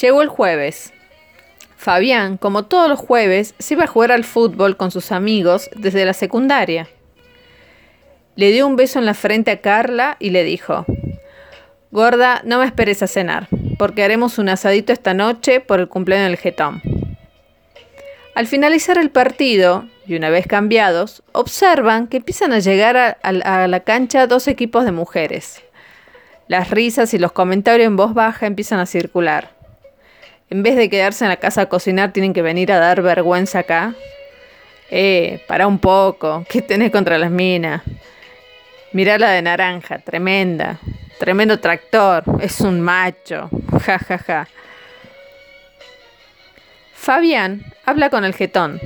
Llegó el jueves. Fabián, como todos los jueves, se iba a jugar al fútbol con sus amigos desde la secundaria. Le dio un beso en la frente a Carla y le dijo, Gorda, no me esperes a cenar, porque haremos un asadito esta noche por el cumpleaños del jetón. Al finalizar el partido, y una vez cambiados, observan que empiezan a llegar a, a la cancha dos equipos de mujeres. Las risas y los comentarios en voz baja empiezan a circular. En vez de quedarse en la casa a cocinar, tienen que venir a dar vergüenza acá. Eh, para un poco. ¿Qué tenés contra las minas? Mirá la de naranja, tremenda. Tremendo tractor. Es un macho. Ja, ja, ja. Fabián habla con el jetón.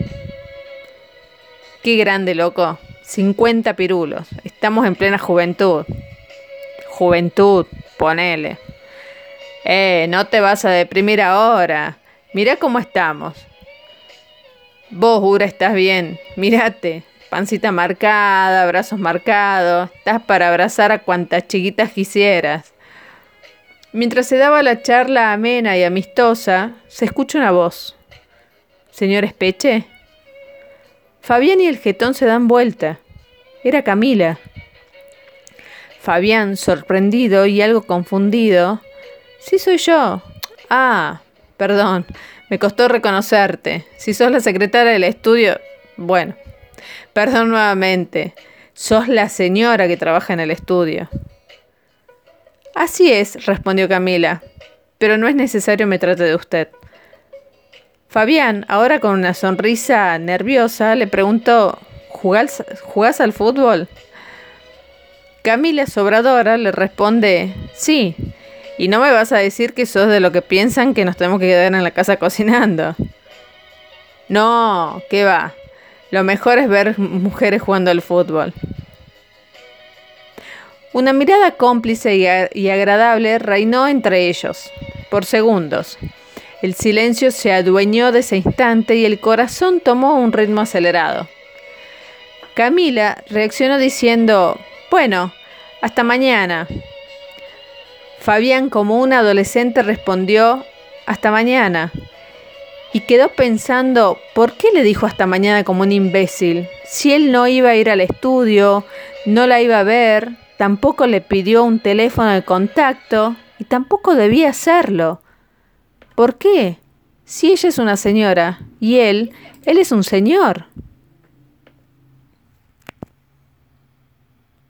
Qué grande, loco. 50 pirulos. Estamos en plena juventud. Juventud, ponele. Eh, no te vas a deprimir ahora. Mira cómo estamos. Vos, Ura, estás bien. Mírate. Pancita marcada, brazos marcados. Estás para abrazar a cuantas chiquitas quisieras. Mientras se daba la charla amena y amistosa, se escucha una voz. Señor Espeche. Fabián y el jetón se dan vuelta. Era Camila. Fabián, sorprendido y algo confundido. Sí, soy yo. Ah, perdón, me costó reconocerte. Si sos la secretaria del estudio... Bueno, perdón nuevamente. Sos la señora que trabaja en el estudio. Así es, respondió Camila, pero no es necesario me trate de usted. Fabián, ahora con una sonrisa nerviosa, le preguntó, ¿jugás, ¿jugás al fútbol? Camila Sobradora le responde, sí, y no me vas a decir que sos de lo que piensan que nos tenemos que quedar en la casa cocinando. No, ¿qué va? Lo mejor es ver mujeres jugando al fútbol. Una mirada cómplice y, agradable reinó entre ellos, por segundos. El silencio se adueñó de ese instante y el corazón tomó un ritmo acelerado. Camila reaccionó diciendo, bueno, hasta mañana. Fabián, como un adolescente, respondió, hasta mañana. Y quedó pensando, ¿por qué le dijo hasta mañana como un imbécil? Si él no iba a ir al estudio, no la iba a ver, tampoco le pidió un teléfono de contacto y tampoco debía hacerlo. ¿Por qué? Si ella es una señora y él, él es un señor.